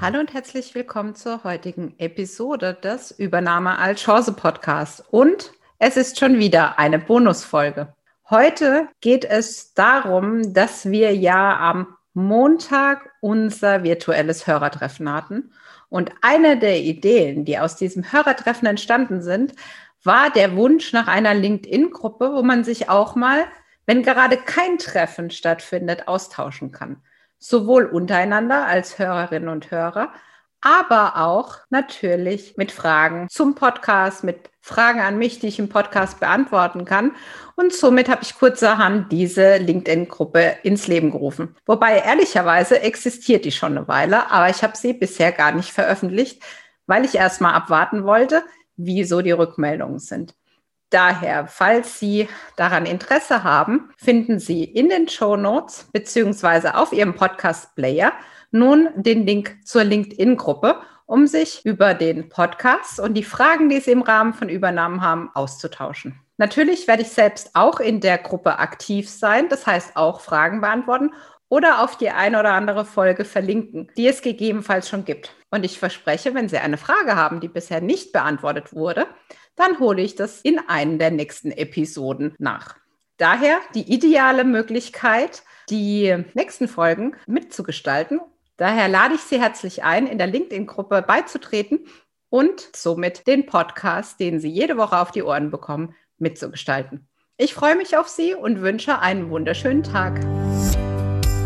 Hallo und herzlich willkommen zur heutigen Episode des Übernahme als Chance Podcast. Und es ist schon wieder eine Bonusfolge. Heute geht es darum, dass wir ja am Montag unser virtuelles Hörertreffen hatten. Und eine der Ideen, die aus diesem Hörertreffen entstanden sind, war der Wunsch nach einer LinkedIn-Gruppe, wo man sich auch mal, wenn gerade kein Treffen stattfindet, austauschen kann sowohl untereinander als Hörerinnen und Hörer, aber auch natürlich mit Fragen zum Podcast, mit Fragen an mich, die ich im Podcast beantworten kann. Und somit habe ich kurzerhand diese LinkedIn-Gruppe ins Leben gerufen. Wobei ehrlicherweise existiert die schon eine Weile, aber ich habe sie bisher gar nicht veröffentlicht, weil ich erstmal abwarten wollte, wie so die Rückmeldungen sind. Daher, falls Sie daran Interesse haben, finden Sie in den Show Notes beziehungsweise auf Ihrem Podcast-Player nun den Link zur LinkedIn-Gruppe, um sich über den Podcast und die Fragen, die Sie im Rahmen von Übernahmen haben, auszutauschen. Natürlich werde ich selbst auch in der Gruppe aktiv sein, das heißt auch Fragen beantworten oder auf die eine oder andere Folge verlinken, die es gegebenenfalls schon gibt. Und ich verspreche, wenn Sie eine Frage haben, die bisher nicht beantwortet wurde, dann hole ich das in einen der nächsten Episoden nach. Daher die ideale Möglichkeit, die nächsten Folgen mitzugestalten. Daher lade ich Sie herzlich ein, in der LinkedIn-Gruppe beizutreten und somit den Podcast, den Sie jede Woche auf die Ohren bekommen, mitzugestalten. Ich freue mich auf Sie und wünsche einen wunderschönen Tag.